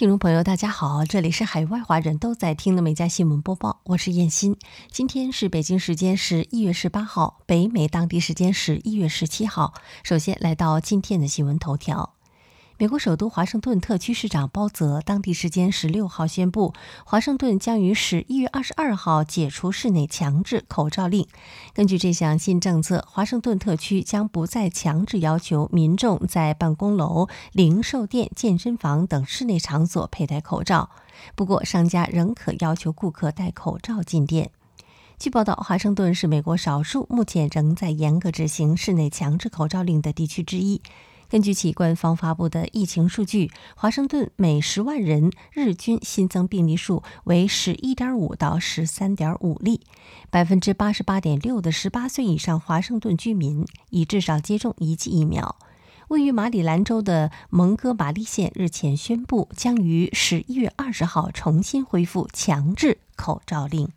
听众朋友，大家好，这里是海外华人都在听的每家新闻播报，我是燕欣。今天是北京时间十一月十八号，北美当地时间十一月十七号。首先来到今天的新闻头条。美国首都华盛顿特区市长包泽当地时间十六号宣布，华盛顿将于十一月二十二号解除室内强制口罩令。根据这项新政策，华盛顿特区将不再强制要求民众在办公楼、零售店、健身房等室内场所佩戴口罩。不过，商家仍可要求顾客戴口罩进店。据报道，华盛顿是美国少数目前仍在严格执行室内强制口罩令的地区之一。根据其官方发布的疫情数据，华盛顿每十万人日均新增病例数为十一点五到十三点五例，百分之八十八点六的十八岁以上华盛顿居民已至少接种一剂疫苗。位于马里兰州的蒙哥马利县日前宣布，将于十一月二十号重新恢复强制口罩令。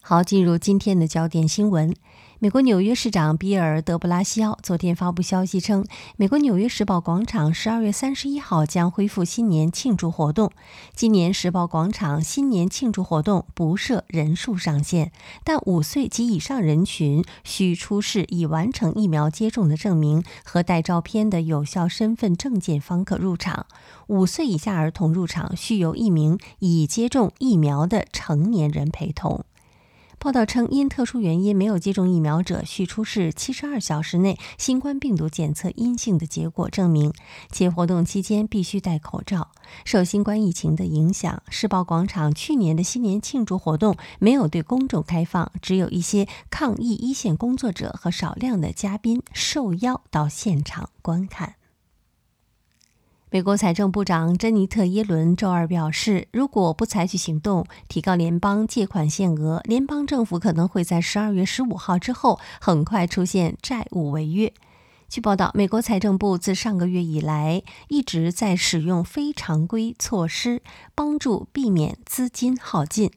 好，进入今天的焦点新闻。美国纽约市长比尔·德布拉西奥昨天发布消息称，美国纽约时报广场十二月三十一号将恢复新年庆祝活动。今年时报广场新年庆祝活动不设人数上限，但五岁及以上人群需出示已完成疫苗接种的证明和带照片的有效身份证件方可入场。五岁以下儿童入场需由一名已接种疫苗的成年人陪同。报道称，因特殊原因没有接种疫苗者需出示七十二小时内新冠病毒检测阴性的结果证明，且活动期间必须戴口罩。受新冠疫情的影响，世贸广场去年的新年庆祝活动没有对公众开放，只有一些抗疫一线工作者和少量的嘉宾受邀到现场观看。美国财政部长珍妮特·耶伦周二表示，如果不采取行动提高联邦借款限额，联邦政府可能会在十二月十五号之后很快出现债务违约。据报道，美国财政部自上个月以来一直在使用非常规措施，帮助避免资金耗尽。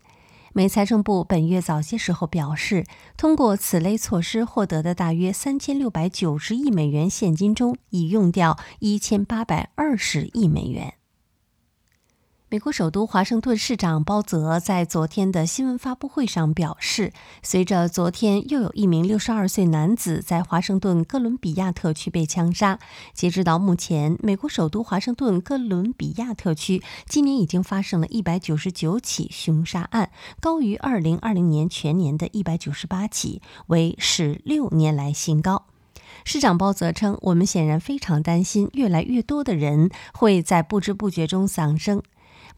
美财政部本月早些时候表示，通过此类措施获得的大约三千六百九十亿美元现金中，已用掉一千八百二十亿美元。美国首都华盛顿市长包泽在昨天的新闻发布会上表示，随着昨天又有一名六十二岁男子在华盛顿哥伦比亚特区被枪杀，截止到目前，美国首都华盛顿哥伦比亚特区今年已经发生了一百九十九起凶杀案，高于二零二零年全年的一百九十八起，为十六年来新高。市长包泽称：“我们显然非常担心，越来越多的人会在不知不觉中丧生。”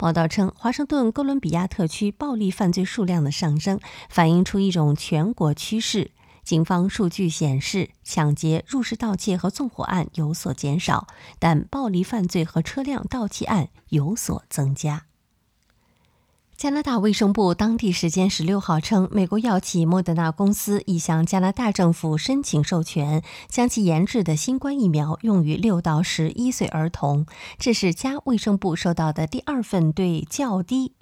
报道称，华盛顿哥伦比亚特区暴力犯罪数量的上升，反映出一种全国趋势。警方数据显示，抢劫、入室盗窃和纵火案有所减少，但暴力犯罪和车辆盗窃案有所增加。加拿大卫生部当地时间十六号称，美国药企莫德纳公司已向加拿大政府申请授权，将其研制的新冠疫苗用于六到十一岁儿童。这是加卫生部收到的第二份对较低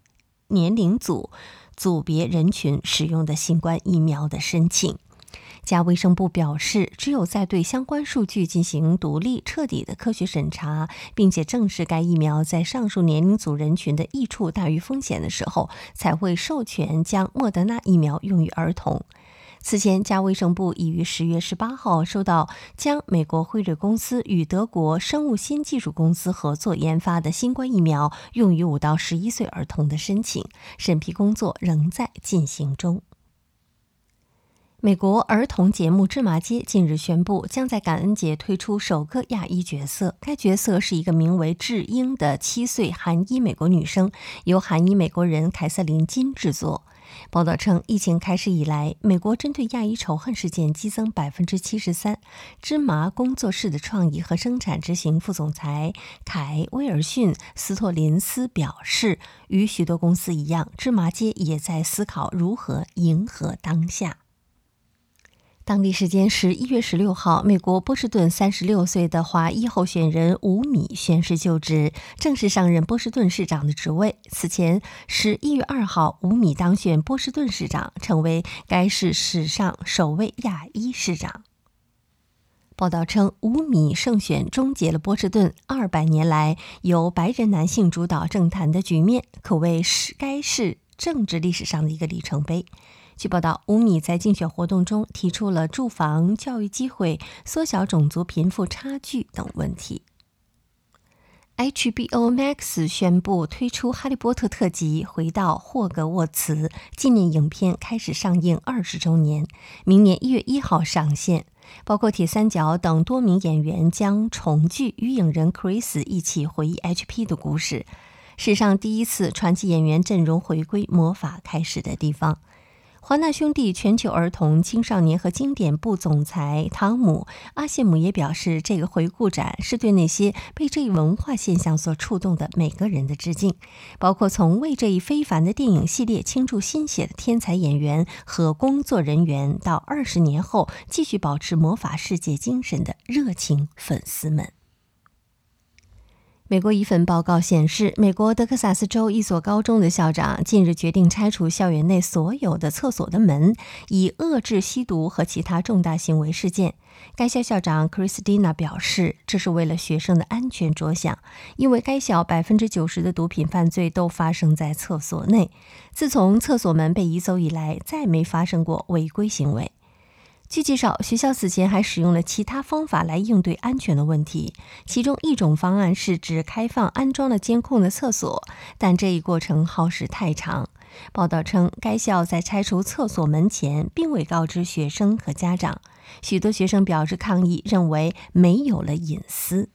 年龄组组别人群使用的新冠疫苗的申请。加卫生部表示，只有在对相关数据进行独立、彻底的科学审查，并且证实该疫苗在上述年龄组人群的益处大于风险的时候，才会授权将莫德纳疫苗用于儿童。此前，加卫生部已于十月十八号收到将美国辉瑞公司与德国生物新技术公司合作研发的新冠疫苗用于五到十一岁儿童的申请，审批工作仍在进行中。美国儿童节目《芝麻街》近日宣布，将在感恩节推出首个亚裔角色。该角色是一个名为智英的七岁韩裔美国女生，由韩裔美国人凯瑟琳金制作。报道称，疫情开始以来，美国针对亚裔仇恨事件激增百分之七十三。芝麻工作室的创意和生产执行副总裁凯·威尔逊·斯托林斯表示，与许多公司一样，芝麻街也在思考如何迎合当下。当地时间十一月十六号，美国波士顿三十六岁的华裔候选人吴米宣誓就职，正式上任波士顿市长的职位。此前，十一月二号，吴米当选波士顿市长，成为该市史上首位亚裔市长。报道称，五米胜选终结了波士顿二百年来由白人男性主导政坛的局面，可谓是该市政治历史上的一个里程碑。据报道，乌米在竞选活动中提出了住房、教育机会、缩小种族贫富差距等问题。HBO Max 宣布推出《哈利波特》特辑，回到霍格沃茨纪念影片开始上映二十周年，明年一月一号上线。包括铁三角等多名演员将重聚，与影人 Chris 一起回忆 HP 的故事。史上第一次传奇演员阵容回归魔法开始的地方。华纳兄弟全球儿童、青少年和经典部总裁汤姆·阿谢姆也表示，这个回顾展是对那些被这一文化现象所触动的每个人的致敬，包括从为这一非凡的电影系列倾注心血的天才演员和工作人员，到二十年后继续保持魔法世界精神的热情粉丝们。美国一份报告显示，美国德克萨斯州一所高中的校长近日决定拆除校园内所有的厕所的门，以遏制吸毒和其他重大行为事件。该校校长 Christina 表示，这是为了学生的安全着想，因为该校百分之九十的毒品犯罪都发生在厕所内。自从厕所门被移走以来，再没发生过违规行为。据介绍，学校此前还使用了其他方法来应对安全的问题，其中一种方案是指开放安装了监控的厕所，但这一过程耗时太长。报道称，该校在拆除厕所门前并未告知学生和家长，许多学生表示抗议，认为没有了隐私。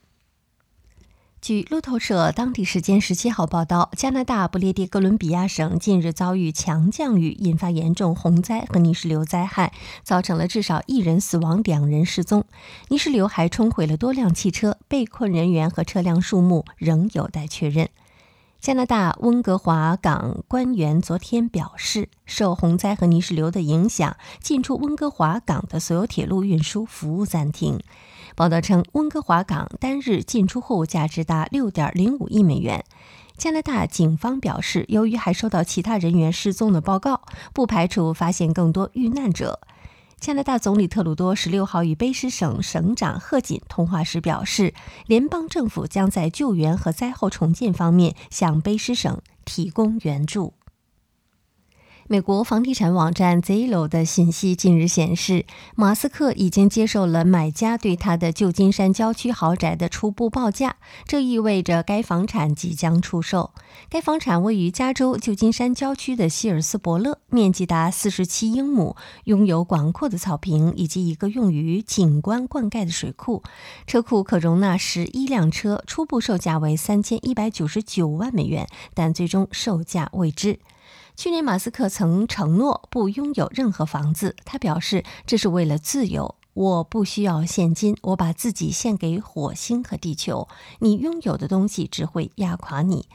据路透社当地时间十七号报道，加拿大不列颠哥伦比亚省近日遭遇强降雨，引发严重洪灾和泥石流灾害，造成了至少一人死亡、两人失踪。泥石流还冲毁了多辆汽车，被困人员和车辆数目仍有待确认。加拿大温哥华港官员昨天表示，受洪灾和泥石流的影响，进出温哥华港的所有铁路运输服务暂停。报道称，温哥华港单日进出货物价值达六点零五亿美元。加拿大警方表示，由于还收到其他人员失踪的报告，不排除发现更多遇难者。加拿大总理特鲁多十六号与卑诗省省长贺锦通话时表示，联邦政府将在救援和灾后重建方面向卑诗省提供援助。美国房地产网站 Zillow 的信息近日显示，马斯克已经接受了买家对他的旧金山郊区豪宅的初步报价，这意味着该房产即将出售。该房产位于加州旧金山郊区的希尔斯伯勒，面积达四十七英亩，拥有广阔的草坪以及一个用于景观灌溉的水库，车库可容纳十一辆车。初步售价为三千一百九十九万美元，但最终售价未知。去年，马斯克曾承诺不拥有任何房子。他表示：“这是为了自由，我不需要现金，我把自己献给火星和地球。你拥有的东西只会压垮你。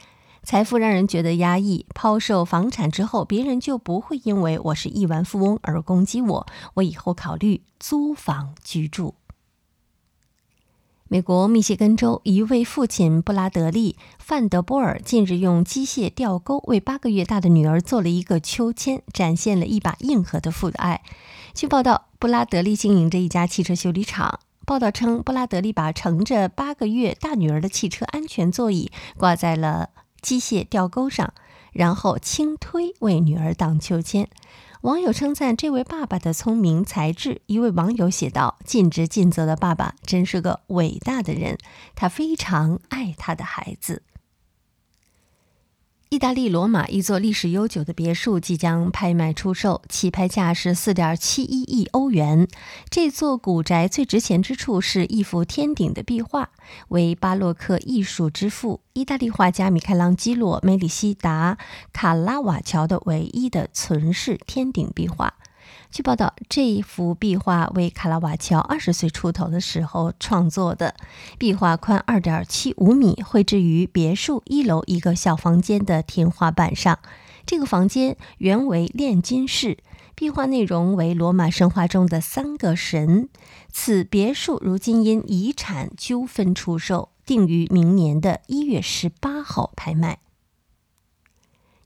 财富让人觉得压抑。抛售房产之后，别人就不会因为我是亿万富翁而攻击我。我以后考虑租房居住。”美国密歇根州一位父亲布拉德利·范德波尔近日用机械吊钩为八个月大的女儿做了一个秋千，展现了一把硬核的父爱。据报道，布拉德利经营着一家汽车修理厂。报道称，布拉德利把乘着八个月大女儿的汽车安全座椅挂在了机械吊钩上，然后轻推为女儿荡秋千。网友称赞这位爸爸的聪明才智。一位网友写道：“尽职尽责的爸爸真是个伟大的人，他非常爱他的孩子。”意大利罗马一座历史悠久的别墅即将拍卖出售，起拍价是四点七一亿欧元。这座古宅最值钱之处是一幅天顶的壁画，为巴洛克艺术之父意大利画家米开朗基罗·梅里西达·卡拉瓦乔的唯一的存世天顶壁画。据报道，这一幅壁画为卡拉瓦乔二十岁出头的时候创作的。壁画宽二点七五米，绘制于别墅一楼一个小房间的天花板上。这个房间原为炼金室。壁画内容为罗马神话中的三个神。此别墅如今因遗产纠纷出售，定于明年的一月十八号拍卖。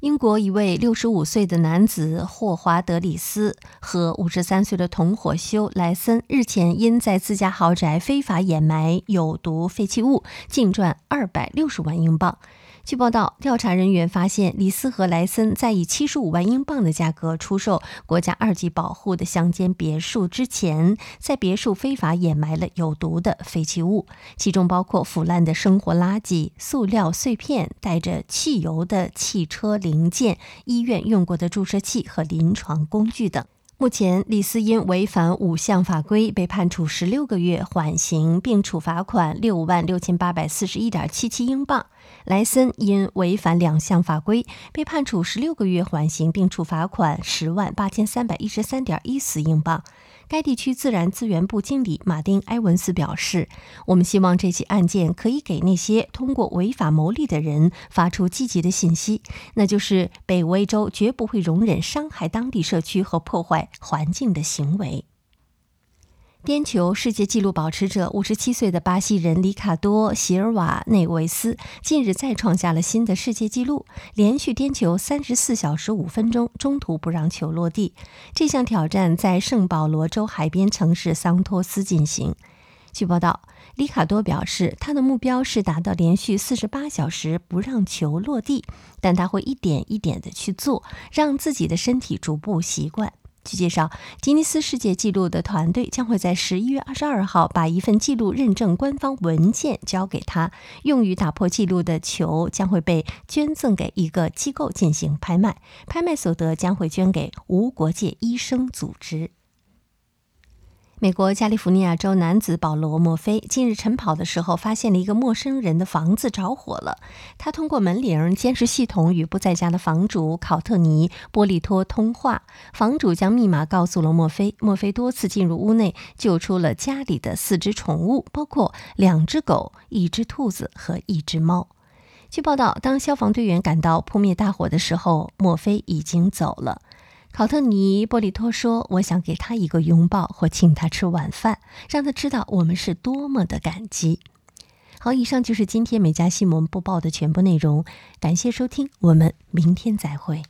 英国一位六十五岁的男子霍华德·里斯和五十三岁的同伙休·莱森日前因在自家豪宅非法掩埋有毒废弃物，净赚二百六十万英镑。据报道，调查人员发现，李斯和莱森在以七十五万英镑的价格出售国家二级保护的乡间别墅之前，在别墅非法掩埋了有毒的废弃物，其中包括腐烂的生活垃圾、塑料碎片、带着汽油的汽车零件、医院用过的注射器和临床工具等。目前，李斯因违反五项法规被判处十六个月缓刑，并处罚款六万六千八百四十一点七七英镑。莱森因违反两项法规被判处十六个月缓刑，并处罚款十万八千三百一十三点一四英镑。该地区自然资源部经理马丁·埃文斯表示：“我们希望这起案件可以给那些通过违法牟利的人发出积极的信息，那就是北威州绝不会容忍伤害当地社区和破坏环境的行为。”颠球世界纪录保持者五十七岁的巴西人里卡多·席尔瓦内维斯近日再创下了新的世界纪录，连续颠球三十四小时五分钟，中途不让球落地。这项挑战在圣保罗州海边城市桑托斯进行。据报道，里卡多表示，他的目标是达到连续四十八小时不让球落地，但他会一点一点的去做，让自己的身体逐步习惯。据介绍，吉尼斯世界纪录的团队将会在十一月二十二号把一份记录认证官方文件交给他，用于打破纪录的球将会被捐赠给一个机构进行拍卖，拍卖所得将会捐给无国界医生组织。美国加利福尼亚州男子保罗·墨菲近日晨跑的时候，发现了一个陌生人的房子着火了。他通过门铃监视系统与不在家的房主考特尼·波利托通话，房主将密码告诉了墨菲。墨菲多次进入屋内，救出了家里的四只宠物，包括两只狗、一只兔子和一只猫。据报道，当消防队员赶到扑灭大火的时候，墨菲已经走了。考特尼·波利托说：“我想给他一个拥抱，或请他吃晚饭，让他知道我们是多么的感激。”好，以上就是今天美加新闻播报的全部内容，感谢收听，我们明天再会。